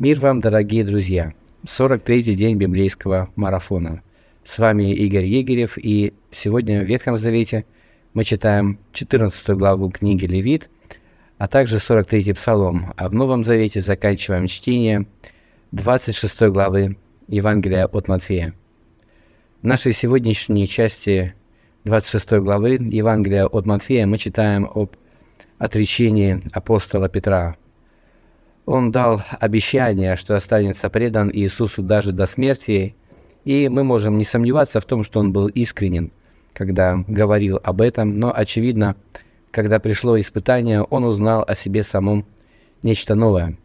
Мир вам, дорогие друзья! 43-й день библейского марафона. С вами Игорь Егерев, и сегодня в Ветхом Завете мы читаем 14 главу книги Левит, а также 43-й Псалом, а в Новом Завете заканчиваем чтение 26 главы Евангелия от Матфея. В нашей сегодняшней части 26 главы Евангелия от Матфея мы читаем об отречении апостола Петра – он дал обещание, что останется предан Иисусу даже до смерти, и мы можем не сомневаться в том, что он был искренен, когда говорил об этом, но, очевидно, когда пришло испытание, он узнал о себе самом нечто новое.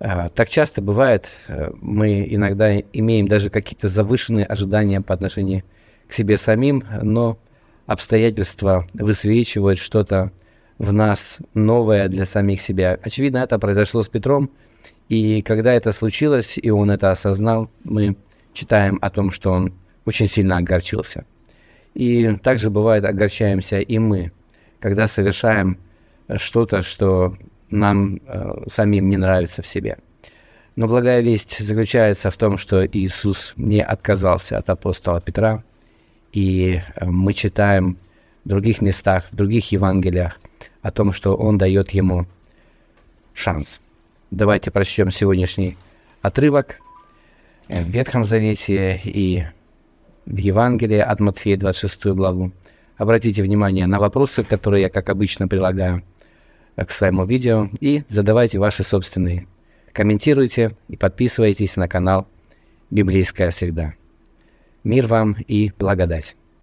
А, так часто бывает, э, мы иногда имеем даже какие-то завышенные ожидания по отношению к себе самим, но обстоятельства высвечивают что-то в нас новое для самих себя. Очевидно, это произошло с Петром, и когда это случилось, и он это осознал, мы читаем о том, что он очень сильно огорчился. И также бывает огорчаемся и мы, когда совершаем что-то, что нам э, самим не нравится в себе. Но благая весть заключается в том, что Иисус не отказался от апостола Петра, и э, мы читаем в других местах, в других Евангелиях о том, что он дает ему шанс. Давайте прочтем сегодняшний отрывок в Ветхом Завете и в Евангелии от Матфея 26 главу. Обратите внимание на вопросы, которые я, как обычно, прилагаю к своему видео, и задавайте ваши собственные. Комментируйте и подписывайтесь на канал «Библейская среда». Мир вам и благодать!